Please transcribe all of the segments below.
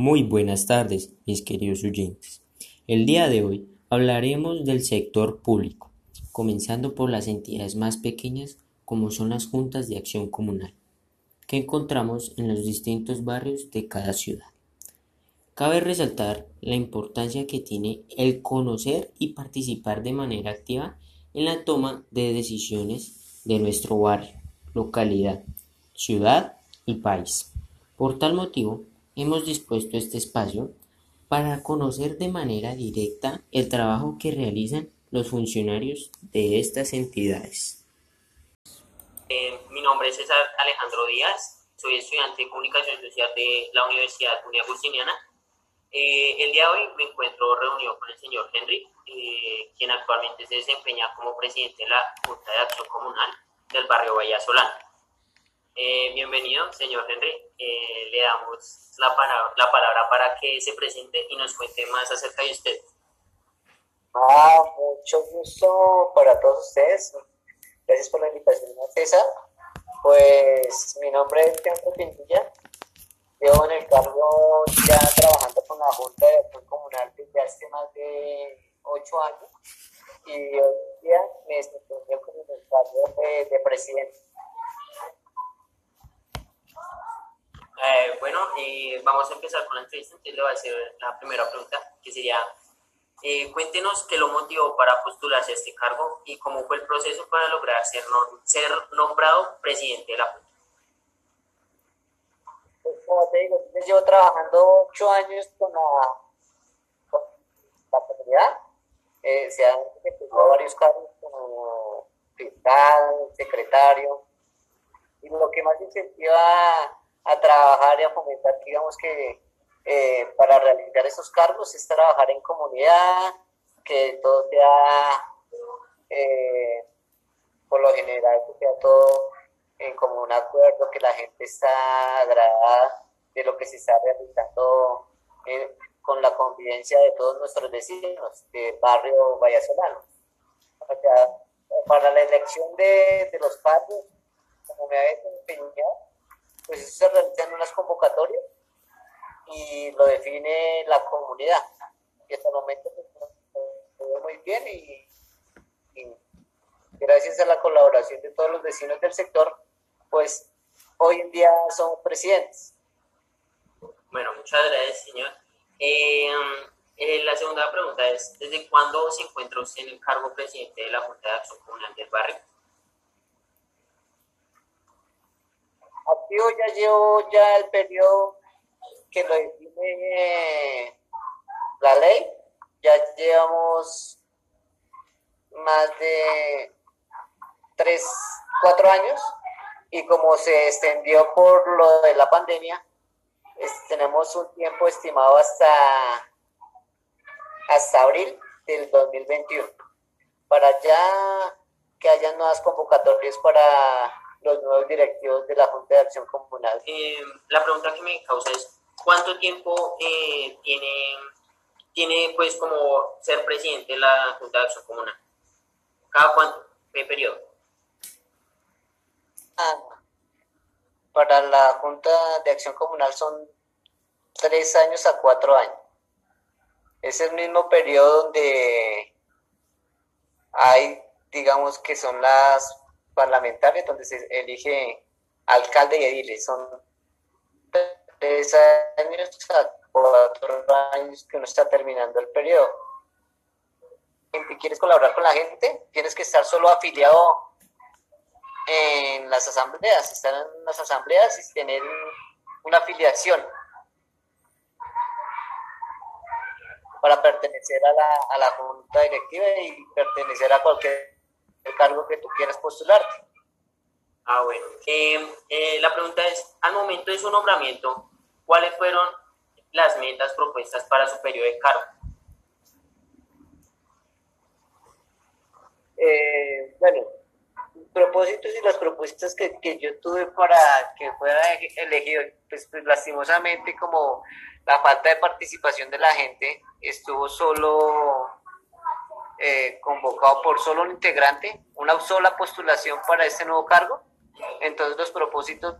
Muy buenas tardes, mis queridos oyentes. El día de hoy hablaremos del sector público, comenzando por las entidades más pequeñas como son las juntas de acción comunal, que encontramos en los distintos barrios de cada ciudad. Cabe resaltar la importancia que tiene el conocer y participar de manera activa en la toma de decisiones de nuestro barrio, localidad, ciudad y país. Por tal motivo, hemos dispuesto este espacio para conocer de manera directa el trabajo que realizan los funcionarios de estas entidades. Eh, mi nombre es César Alejandro Díaz, soy estudiante de Comunicación Social de la Universidad Unia Agustiniana. Eh, el día de hoy me encuentro reunido con el señor Henry, eh, quien actualmente se desempeña como presidente de la Junta de Acción Comunal del barrio Solano. Eh, bienvenido, señor Henry. Eh, le damos la, la palabra para que se presente y nos cuente más acerca de usted. Ah, mucho gusto para todos ustedes. Gracias por la invitación, César. Pues mi nombre es Tiago Pintilla. Llevo en el cargo ya trabajando con la Junta de Acción Comunal desde hace más de ocho años y hoy día me desempeño como el cargo de presidente. Eh, bueno, eh, vamos a empezar con la entrevista. Entonces le voy a hacer la primera pregunta, que sería, eh, cuéntenos qué lo motivó para postularse a este cargo y cómo fue el proceso para lograr ser, nombrado presidente de la Junta. Pues como te digo, yo llevo trabajando ocho años con la, con la comunidad. se han efectuado varios cargos como fiscal, secretario. Y lo que más incentiva a trabajar y a fomentar, digamos que eh, para realizar esos cargos es trabajar en comunidad, que todo sea, eh, por lo general, que sea todo en común acuerdo, que la gente está agradada de lo que se está realizando eh, con la convivencia de todos nuestros vecinos del barrio Vallasolano. O sea, para la elección de, los barrios, como me había desempeñado, pues se realizan unas convocatorias y lo define la comunidad. Y hasta el momento pues, muy bien y, gracias a la colaboración de todos los vecinos del sector, pues hoy en día somos presidentes. Bueno, muchas gracias, señor. Eh, eh, la segunda pregunta es, ¿desde cuándo se encuentra usted en el cargo presidente de la Junta de Acción Comunal del Barrio? Activo ya llevo ya el periodo que lo define la ley. Ya llevamos más de tres, cuatro años y como se extendió por lo de la pandemia, tenemos un tiempo estimado hasta, hasta abril del 2021 para ya que haya nuevas convocatorias para los nuevos directivos de la Junta de Acción Comunal. Eh, la pregunta que me causa es, ¿cuánto tiempo eh, tiene, tiene pues como ser presidente de la Junta de Acción Comunal? ¿Cada cuánto? ¿Qué periodo? Ah, para la Junta de Acción Comunal son tres años a cuatro años. Es el mismo periodo donde hay, digamos que son las parlamentarias donde se elige alcalde y ediles. Son tres años a cuatro años que uno está terminando el periodo. Si quieres colaborar con la gente, tienes que estar solo afiliado en las asambleas, estar en las asambleas y tener una afiliación para pertenecer a la, a la junta directiva y pertenecer a cualquier el cargo que tú quieras postularte. Ah, bueno. Eh, eh, la pregunta es, al momento de su nombramiento, ¿cuáles fueron las metas propuestas para su periodo de cargo? Eh, bueno, propósitos y las propuestas que, que, yo tuve para que fuera elegido, pues, pues, lastimosamente como la falta de participación de la gente estuvo solo eh, convocado por solo un integrante, una sola postulación para este nuevo cargo. Entonces los propósitos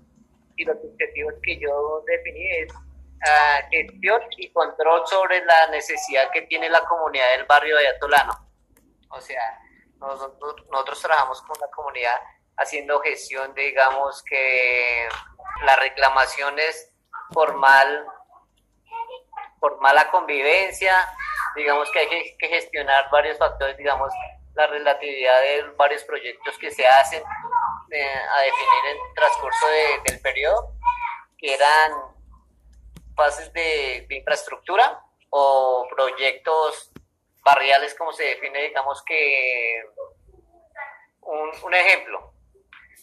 y los objetivos que yo definí es ah, gestión y control sobre la necesidad que tiene la comunidad del barrio de Ayatolano. O sea, nosotros, trabajamos con la comunidad haciendo gestión, digamos que la reclamación es formal, por mala convivencia, digamos que hay que gestionar varios factores, digamos, la relatividad de varios proyectos que se hacen eh, a definir en transcurso del periodo, que eran fases de, infraestructura o proyectos barriales, como se define, digamos que un, ejemplo,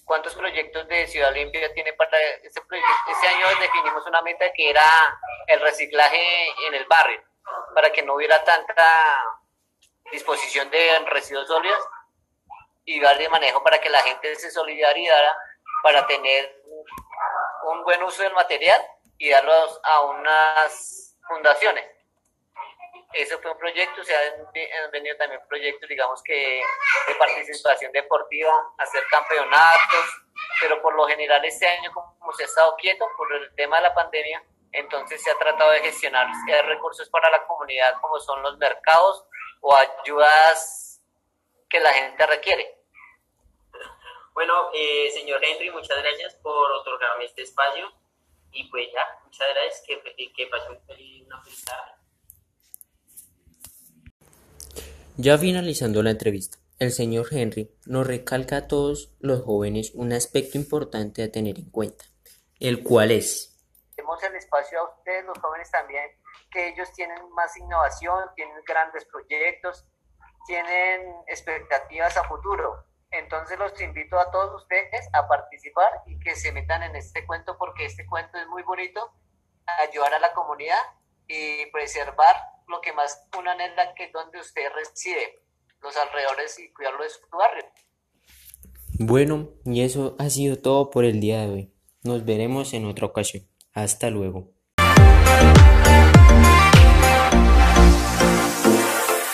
cuántos proyectos de Ciudad Limpia tiene para este. Este año definimos una meta que era el reciclaje en el barrio, para que no hubiera tanta disposición de residuos sólidos y dar de manejo para que la gente se solidarizara para tener un buen uso del material y darlos a unas fundaciones. Eso fue un proyecto, se han venido también proyectos, digamos que de participación deportiva, hacer campeonatos, pero por lo general este año como se ha estado quieto por el tema de la pandemia, entonces se ha tratado de gestionar recursos para la comunidad como son los mercados o ayudas que la gente requiere. Bueno, eh, señor Henry, muchas gracias por otorgarme este espacio y pues ya, muchas gracias, que, que pasen una feliz tarde. Ya finalizando la entrevista, el señor Henry nos recalca a todos los jóvenes un aspecto importante a tener en cuenta, el cual es... Tenemos el espacio a ustedes, los jóvenes también, que ellos tienen más innovación, tienen grandes proyectos, tienen expectativas a futuro. Entonces los invito a todos ustedes a participar y que se metan en este cuento porque este cuento es muy bonito, ayudar a la comunidad y preservar lo que más uno anhela que es donde usted reside, los alrededores y cuidarlo de su barrio. Bueno, y eso ha sido todo por el día de hoy. Nos veremos en otra ocasión. Hasta luego.